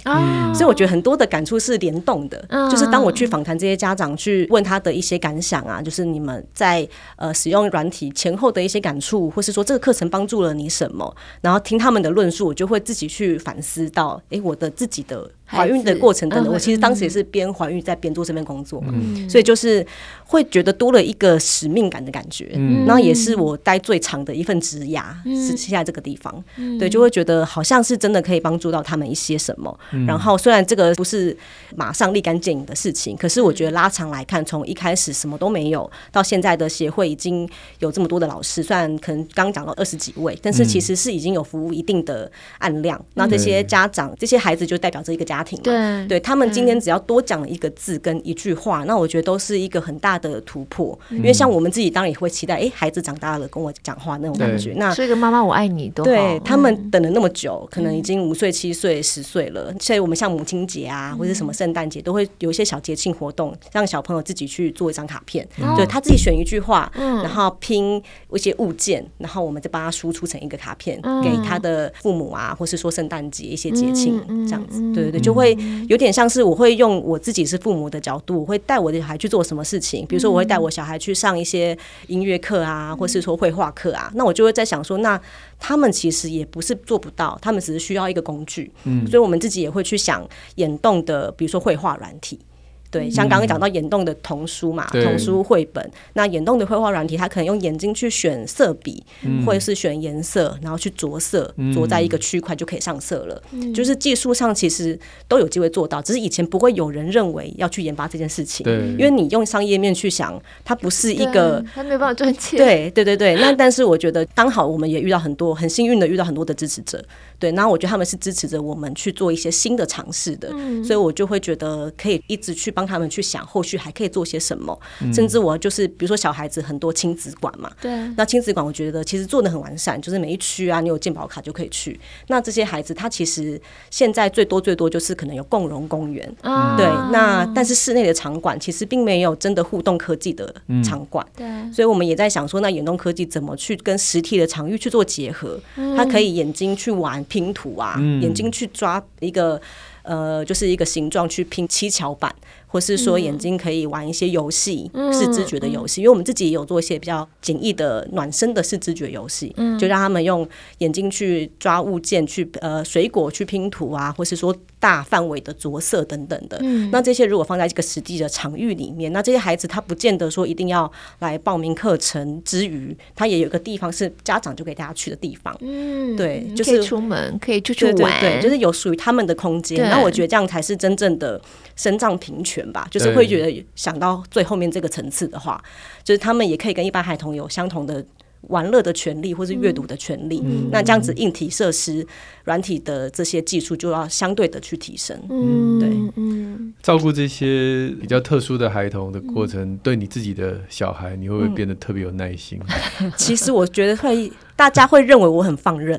所以我觉得很多的感触是联动的，就是当我去访谈这些家长，去问他的一些感想啊，就是你们在呃使用软体前后的一些感触，或是说这个课程帮助了你什么，然后听他们的论述，我就会自己去反思到，哎，我的自己的。怀孕的过程等等，我其实当时也是边怀孕在边做这份工作嘛，所以就是会觉得多了一个使命感的感觉。然后也是我待最长的一份职涯是现在这个地方，对，就会觉得好像是真的可以帮助到他们一些什么。然后虽然这个不是马上立竿见影的事情，可是我觉得拉长来看，从一开始什么都没有，到现在的协会已经有这么多的老师，虽然可能刚讲到二十几位，但是其实是已经有服务一定的案量。那这些家长、这些孩子就代表着一个家。家庭对，对他们今天只要多讲一个字跟一句话，那我觉得都是一个很大的突破。因为像我们自己当然也会期待，哎，孩子长大了跟我讲话那种感觉。那所以，个妈妈我爱你都对他们等了那么久，可能已经五岁、七岁、十岁了。所以我们像母亲节啊，或者什么圣诞节，都会有一些小节庆活动，让小朋友自己去做一张卡片，对他自己选一句话，然后拼一些物件，然后我们再帮他输出成一个卡片，给他的父母啊，或是说圣诞节一些节庆这样子。对对对。就会有点像是我会用我自己是父母的角度，我会带我的小孩去做什么事情。比如说，我会带我小孩去上一些音乐课啊，或是说绘画课啊。那我就会在想说，那他们其实也不是做不到，他们只是需要一个工具。嗯，所以我们自己也会去想眼动的，比如说绘画软体。对，像刚刚讲到眼动的童书嘛，童书绘本。那眼动的绘画软体，它可能用眼睛去选色笔，或者是选颜色，然后去着色，着在一个区块就可以上色了。就是技术上其实都有机会做到，只是以前不会有人认为要去研发这件事情。因为你用商业面去想，它不是一个，它没办法赚钱。对对对对，那但是我觉得刚好我们也遇到很多很幸运的遇到很多的支持者。对，那我觉得他们是支持着我们去做一些新的尝试的，所以我就会觉得可以一直去帮他们去想后续还可以做些什么，甚至我就是比如说小孩子很多亲子馆嘛，对，那亲子馆我觉得其实做的很完善，就是每一区啊，你有健保卡就可以去。那这些孩子他其实现在最多最多就是可能有共融公园，对，那但是室内的场馆其实并没有真的互动科技的场馆，对，所以我们也在想说，那眼动科技怎么去跟实体的场域去做结合？他可以眼睛去玩。拼图啊，眼睛去抓一个呃，就是一个形状去拼七巧板。或是说眼睛可以玩一些游戏，视知觉的游戏，因为我们自己也有做一些比较简易的暖身的视知觉游戏，就让他们用眼睛去抓物件，去呃水果去拼图啊，或是说大范围的着色等等的。那这些如果放在这个实际的场域里面，那这些孩子他不见得说一定要来报名课程之余，他也有个地方是家长就可以带他去的地方。嗯，对，就是出门可以出去玩，对，就是有属于他们的空间。那我觉得这样才是真正的身障平权。吧，就是会觉得想到最后面这个层次的话，就是他们也可以跟一般孩童有相同的玩乐的权利，或是阅读的权利。嗯、那这样子硬体设施、软体的这些技术就要相对的去提升。嗯，对，嗯，照顾这些比较特殊的孩童的过程，嗯、对你自己的小孩，你会不会变得特别有耐心？嗯、其实我觉得会。大家会认为我很放任，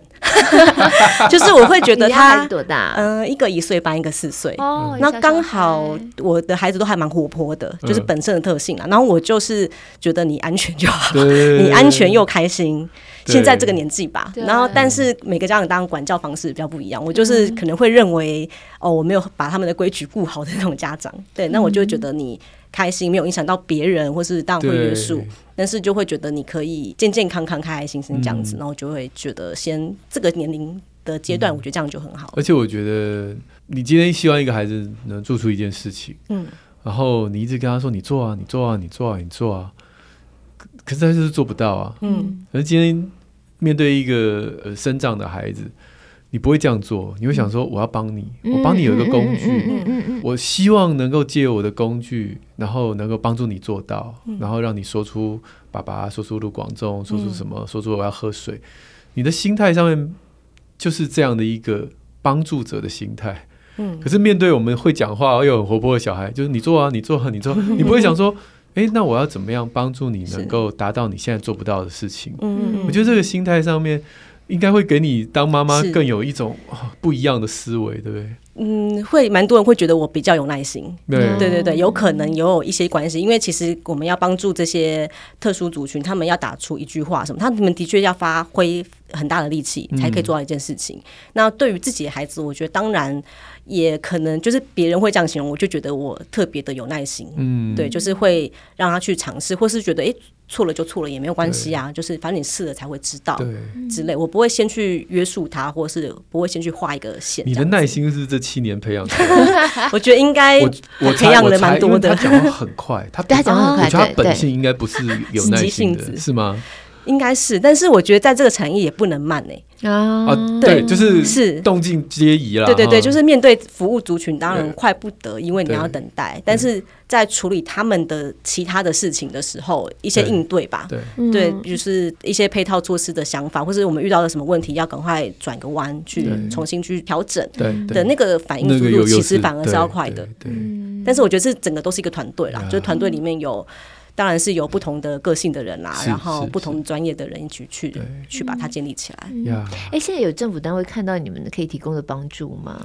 就是我会觉得 他多大？嗯，一个一岁半，一个四岁。哦，那刚好我的孩子都还蛮活泼的，就是本身的特性啊。然后我就是觉得你安全就好，你安全又开心。现在这个年纪吧，然后但是每个家长当然管教方式比较不一样。我就是可能会认为哦，我没有把他们的规矩顾好的那种家长。对，那我就觉得你。开心没有影响到别人，或是当然会约束，但是就会觉得你可以健健康康、开开心心这样子，然后就会觉得先这个年龄的阶段，我觉得这样就很好。而且我觉得你今天希望一个孩子能做出一件事情，嗯，然后你一直跟他说你做啊，你做啊，你做啊，你做啊，可是他就是做不到啊，嗯。可是今天面对一个呃生长的孩子，你不会这样做，你会想说我要帮你，我帮你有一个工具，我希望能够借我的工具，然后能够帮助你做到，然后让你说出爸爸，说出卢广仲，说出什么，说出我要喝水。你的心态上面就是这样的一个帮助者的心态。可是面对我们会讲话又很活泼的小孩，就是你做啊，你做啊，你做，你不会想说，诶，那我要怎么样帮助你能够达到你现在做不到的事情？我觉得这个心态上面。应该会给你当妈妈更有一种不一样的思维，对不对？嗯，会蛮多人会觉得我比较有耐心。对对对对，有可能也有一些关系，因为其实我们要帮助这些特殊族群，他们要打出一句话什么，他们的确要发挥很大的力气才可以做到一件事情。嗯、那对于自己的孩子，我觉得当然也可能就是别人会这样形容，我就觉得我特别的有耐心。嗯，对，就是会让他去尝试，或是觉得哎。诶错了就错了也没有关系啊，就是反正你试了才会知道之类。我不会先去约束他，或是不会先去画一个线。你的耐心是这七年培养出来的，我觉得应该我我培养了蛮多的。他讲话很快，他他讲话很快，我觉得他本性应该不是有耐心的，是吗？应该是，但是我觉得在这个产业也不能慢呢。啊，对，就是。是。动静皆宜啦。对对对，就是面对服务族群，当然快不得，因为你要等待。但是在处理他们的其他的事情的时候，一些应对吧，对。对，就是一些配套措施的想法，或是我们遇到了什么问题，要赶快转个弯去重新去调整，对的那个反应速度，其实反而是要快的。对，但是我觉得这整个都是一个团队啦，就是团队里面有。当然是有不同的个性的人啦，然后不同专业的人一起去去把它建立起来。哎，现在有政府单位看到你们可以提供的帮助吗？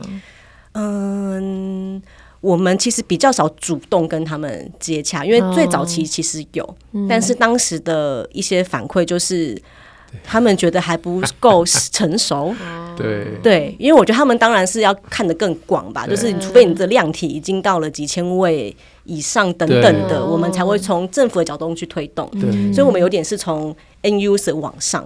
嗯，我们其实比较少主动跟他们接洽，因为最早期其实有，但是当时的一些反馈就是他们觉得还不够 成熟。对对，因为我觉得他们当然是要看得更广吧，就是除非你的量体已经到了几千位。以上等等的，我们才会从政府的角度去推动。对，所以我们有点是从 N user 往上。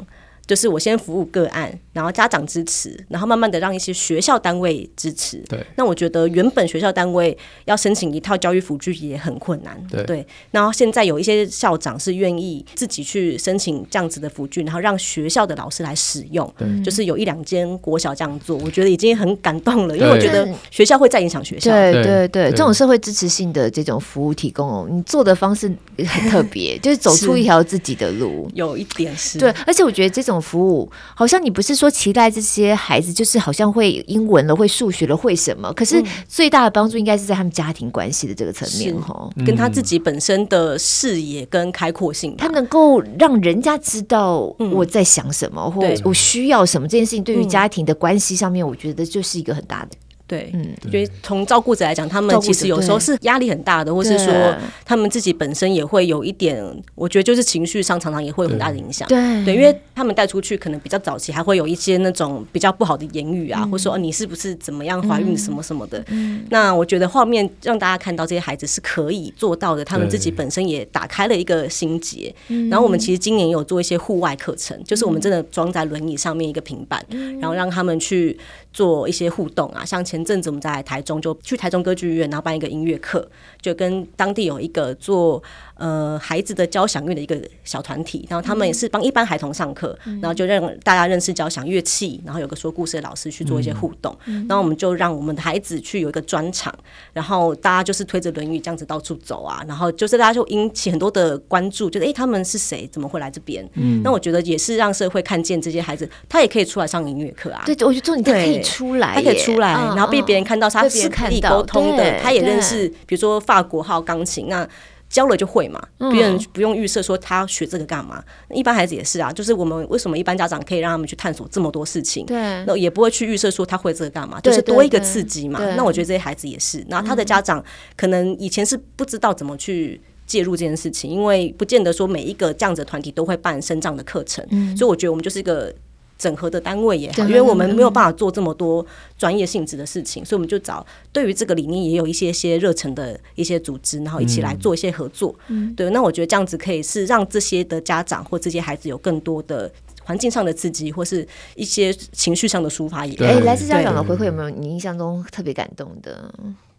就是我先服务个案，然后家长支持，然后慢慢的让一些学校单位支持。对，那我觉得原本学校单位要申请一套教育辅具也很困难。对，对，然后现在有一些校长是愿意自己去申请这样子的辅具，然后让学校的老师来使用。对，就是有一两间国小这样做，我觉得已经很感动了，因为我觉得学校会再影响学校。对对对，这种社会支持性的这种服务提供哦，你做的方式很特别，就是走出一条自己的路。有一点是。对，而且我觉得这种。服务好像你不是说期待这些孩子就是好像会英文了、会数学了、会什么？可是最大的帮助应该是在他们家庭关系的这个层面哈，跟他自己本身的视野跟开阔性，他能够让人家知道我在想什么，或我需要什么这件事情，对于家庭的关系上面，我觉得就是一个很大的。对，嗯，因为从照顾者来讲，他们其实有时候是压力很大的，或是说他们自己本身也会有一点，我觉得就是情绪上常常也会有很大的影响。对，对，因为他们带出去可能比较早期，还会有一些那种比较不好的言语啊，或者说你是不是怎么样怀孕什么什么的。那我觉得画面让大家看到这些孩子是可以做到的，他们自己本身也打开了一个心结。然后我们其实今年有做一些户外课程，就是我们真的装在轮椅上面一个平板，然后让他们去做一些互动啊，像前。阵子我们在台中，就去台中歌剧院，然后办一个音乐课，就跟当地有一个做。呃，孩子的交响乐的一个小团体，然后他们也是帮一般孩童上课，嗯、然后就让大家认识交响乐器，然后有个说故事的老师去做一些互动，嗯、然后我们就让我们的孩子去有一个专场，然后大家就是推着轮椅这样子到处走啊，然后就是大家就引起很多的关注，觉得哎，他们是谁？怎么会来这边？嗯，那我觉得也是让社会看见这些孩子，他也可以出来上音乐课啊。对，我觉得你可以出来，他可以出来，嗯、然后被别人看到他是可以沟通的，他也认识，比如说法国号钢琴那。教了就会嘛，别人不用预设说他学这个干嘛。一般孩子也是啊，就是我们为什么一般家长可以让他们去探索这么多事情？对，那也不会去预设说他会这个干嘛，就是多一个刺激嘛。那我觉得这些孩子也是，然后他的家长可能以前是不知道怎么去介入这件事情，因为不见得说每一个这样子的团体都会办升障的课程，所以我觉得我们就是一个。整合的单位也好，因为我们没有办法做这么多专业性质的事情，所以我们就找对于这个理念也有一些些热忱的一些组织，然后一起来做一些合作。嗯，对，那我觉得这样子可以是让这些的家长或这些孩子有更多的环境上的刺激，或是一些情绪上的抒发也。哎，来自家长的回馈有没有你印象中特别感动的？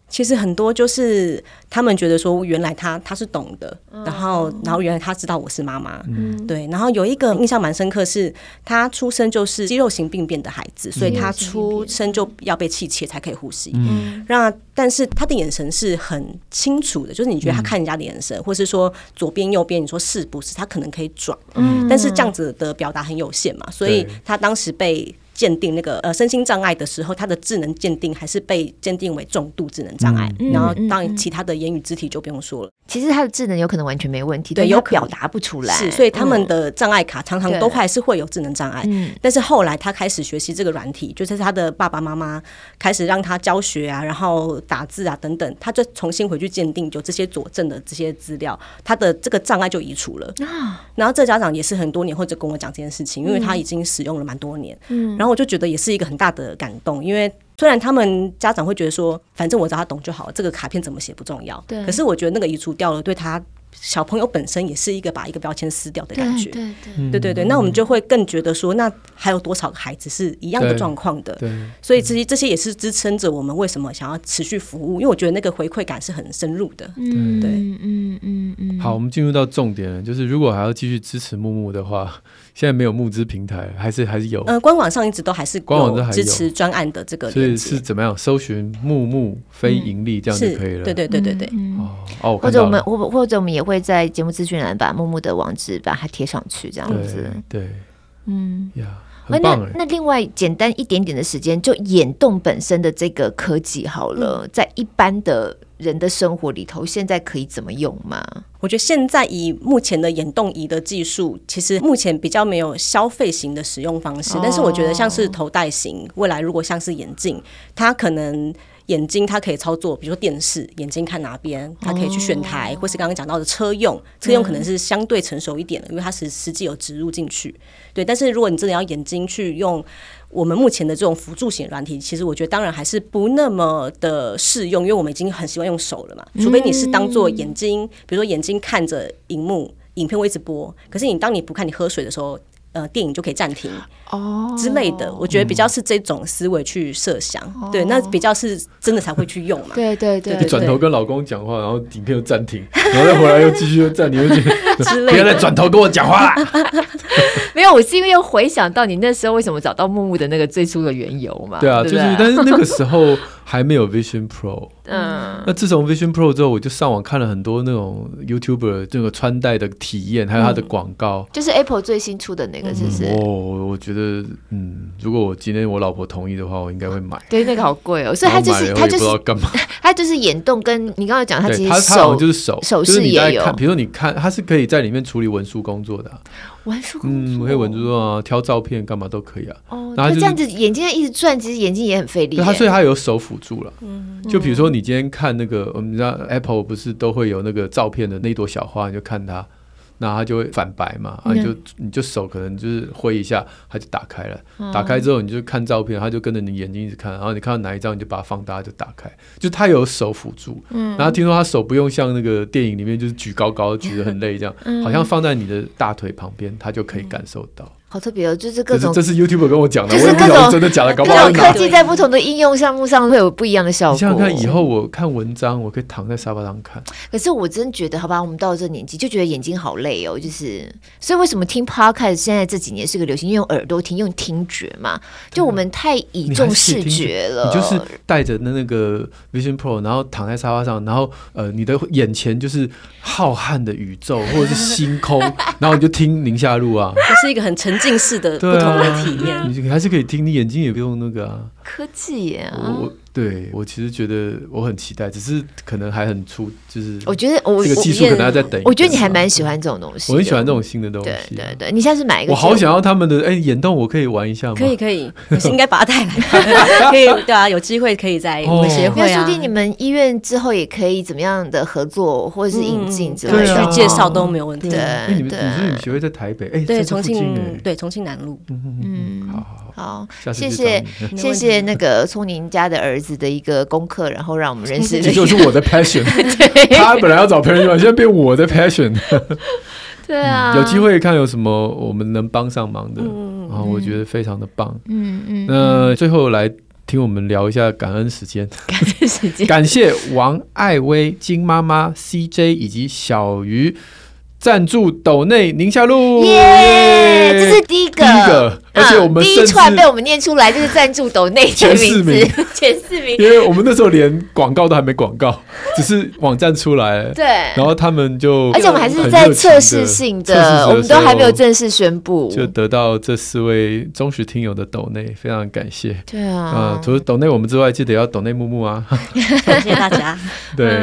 其实很多就是他们觉得说，原来他他是懂的，然后然后原来他知道我是妈妈，嗯，对。然后有一个印象蛮深刻是，他出生就是肌肉型病变的孩子，所以他出生就要被气切才可以呼吸。嗯，那但是他的眼神是很清楚的，就是你觉得他看人家的眼神，或是说左边右边，你说是不是？他可能可以转，嗯，但是这样子的表达很有限嘛，所以他当时被。鉴定那个呃身心障碍的时候，他的智能鉴定还是被鉴定为重度智能障碍，嗯、然后当然其他的言语肢体就不用说了。其实他的智能有可能完全没问题，对，有表达不出来。是，所以他们的障碍卡常常都还是会有智能障碍。嗯，但是后来他开始学习这个软体，就是他的爸爸妈妈开始让他教学啊，然后打字啊等等，他就重新回去鉴定，有这些佐证的这些资料，他的这个障碍就移除了。啊，然后这家长也是很多年后就跟我讲这件事情，因为他已经使用了蛮多年。嗯，然后。我就觉得也是一个很大的感动，因为虽然他们家长会觉得说，反正我只要他懂就好，这个卡片怎么写不重要。对。可是我觉得那个移除掉了，对他小朋友本身也是一个把一个标签撕掉的感觉。对对对，对对对。那我们就会更觉得说，那还有多少个孩子是一样的状况的？对。所以这些这些也是支撑着我们为什么想要持续服务，因为我觉得那个回馈感是很深入的。嗯对。嗯嗯嗯嗯。好，我们进入到重点了，就是如果还要继续支持木木的话。现在没有募资平台，还是还是有？呃，官网上一直都还是官网都还支持专案的这个，所以是怎么样？搜寻木木非盈利这样就可以了。对对对对对。哦哦，或者我们或或者我们也会在节目资讯栏把木木的网址把它贴上去，这样子。对，嗯呀，很棒。那那另外简单一点点的时间，就眼动本身的这个科技好了，在一般的。人的生活里头，现在可以怎么用吗？我觉得现在以目前的眼动仪的技术，其实目前比较没有消费型的使用方式。哦、但是我觉得像是头戴型，未来如果像是眼镜，它可能眼睛它可以操作，比如说电视，眼睛看哪边，它可以去选台，哦、或是刚刚讲到的车用，车用可能是相对成熟一点的，嗯、因为它实实际有植入进去。对，但是如果你真的要眼睛去用。我们目前的这种辅助型软体，其实我觉得当然还是不那么的适用，因为我们已经很习惯用手了嘛。除非你是当做眼睛，比如说眼睛看着荧幕，影片会一直播。可是你当你不看，你喝水的时候。呃，电影就可以暂停哦之类的，我觉得比较是这种思维去设想，对，那比较是真的才会去用嘛。对对对，转头跟老公讲话，然后影片又暂停，然后再回来又继续又暂停，又 不要再转头跟我讲话啦。没有，我是因为又回想到你那时候为什么找到木木的那个最初的缘由嘛。对啊，就是，但是那个时候还没有 Vision Pro。嗯，那自从 Vision Pro 之后，我就上网看了很多那种 YouTuber 这个穿戴的体验，还有它的广告，就是 Apple 最新出的那个，是不是？哦，我觉得，嗯，如果我今天我老婆同意的话，我应该会买。对，那个好贵哦，所以它就是它就是干嘛？它就是眼动，跟你刚刚讲，它其实手就是手手势也有。比如说你看，它是可以在里面处理文书工作的。文书工作，嗯，可以文书啊，挑照片干嘛都可以啊。哦，那这样子眼睛一直转，其实眼睛也很费力。它所以它有手辅助了。嗯，就比如说你今天看那个。我们知道 Apple 不是都会有那个照片的那朵小花，你就看它，那它就会反白嘛，啊你就你就手可能就是挥一下，它就打开了。打开之后你就看照片，它就跟着你眼睛一直看，然后你看到哪一张你就把它放大，就打开。就它有手辅助，然后听说它手不用像那个电影里面就是举高高举得很累这样，好像放在你的大腿旁边，它就可以感受到。好特别哦，就是各种，这是 YouTuber 跟我讲的，就是各种真的假的，各种科技在不同的应用项目上会有不一样的效果。你想想看，以后我看文章，我可以躺在沙发上看。可是我真觉得，好吧，我们到了这年纪，就觉得眼睛好累哦。就是，所以为什么听 Podcast 现在这几年是个流行，用耳朵听，用听觉嘛？就我们太倚重视觉了。你就是带着那那个 Vision Pro，然后躺在沙发上，然后呃，你的眼前就是浩瀚的宇宙或者是星空，然后你就听宁夏路啊，这是一个很沉浸式的不同的体验，你还是可以听，你眼睛也不用那个啊。科技耶！我对我其实觉得我很期待，只是可能还很粗，就是我觉得我这个技术可能要再等。我觉得你还蛮喜欢这种东西，我很喜欢这种新的东西。对对对，你下次买一个，我好想要他们的哎眼动，我可以玩一下吗？可以可以，我是应该把它带来。可以对啊，有机会可以在我们协会啊，说不定你们医院之后也可以怎么样的合作，或者是引进之类去介绍都没有问题。对，你们你们协会在台北？哎，对，重庆对重庆南路。嗯，好好好，谢谢谢谢。那个聪宁家的儿子的一个功课，然后让我们认识。这就是我的 passion。他本来要找朋友，现在变我的 passion。对啊，有机会看有什么我们能帮上忙的，然后我觉得非常的棒。嗯嗯。那最后来听我们聊一下感恩时间。感恩时间，感谢王爱薇、金妈妈、CJ 以及小鱼。赞助斗内宁夏路，耶！这是第一个，第一个，而且我们第一串被我们念出来，就是赞助斗内前四名，前四名。因为我们那时候连广告都还没广告，只是网站出来，对，然后他们就，而且我们还是在测试性的，我们都还没有正式宣布，就得到这四位忠实听友的斗内，非常感谢。对啊，除了斗内我们之外，记得要斗内木木啊，感谢大家。对，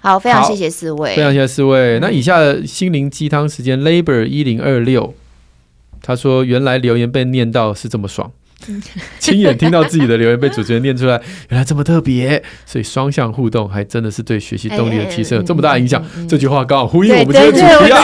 好，非常谢谢四位，非常谢谢四位。那以下的心灵鸡汤时间，Labor 一零二六，他说：“原来留言被念到是这么爽，亲眼听到自己的留言被主持人念出来，原来这么特别，所以双向互动还真的是对学习动力的提升有这么大影响。”这句话刚好呼应我们今天主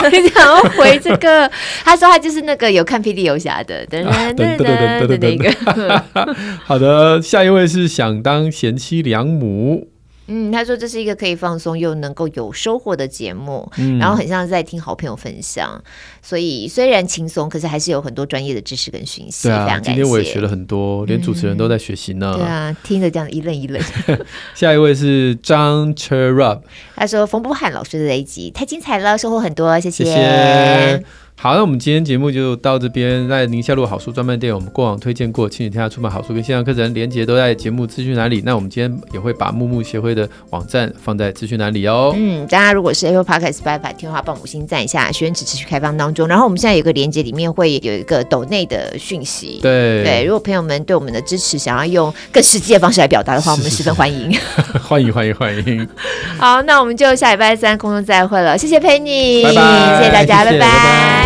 题想要回这个，他说他就是那个有看霹雳游侠的，等等等等等等那个。好的，下一位是想当贤妻良母。嗯，他说这是一个可以放松又能够有收获的节目，嗯、然后很像是在听好朋友分享，所以虽然轻松，可是还是有很多专业的知识跟讯息。对啊，今天我也学了很多，连主持人都在学习呢。嗯、对啊，听着这样一愣一愣。下一位是张 Cherub，他说冯博翰老师的这一集太精彩了，收获很多，谢谢。谢谢好，那我们今天节目就到这边。在宁夏路好书专卖店，我们过往推荐过亲子天下出版好书跟线上课程连结都在节目资讯栏里。那我们今天也会把木木协会的网站放在资讯栏里哦。嗯，大家如果是 Apple Podcast、Spotify 听话，帮五星赞一下。学员只持续开放当中。然后我们现在有个连结，里面会有一个斗内的讯息。对对，如果朋友们对我们的支持，想要用更实际的方式来表达的话，我们十分欢迎。欢迎欢迎欢迎。好，那我们就下礼拜三空中再会了。谢谢陪你，谢谢大家，拜拜。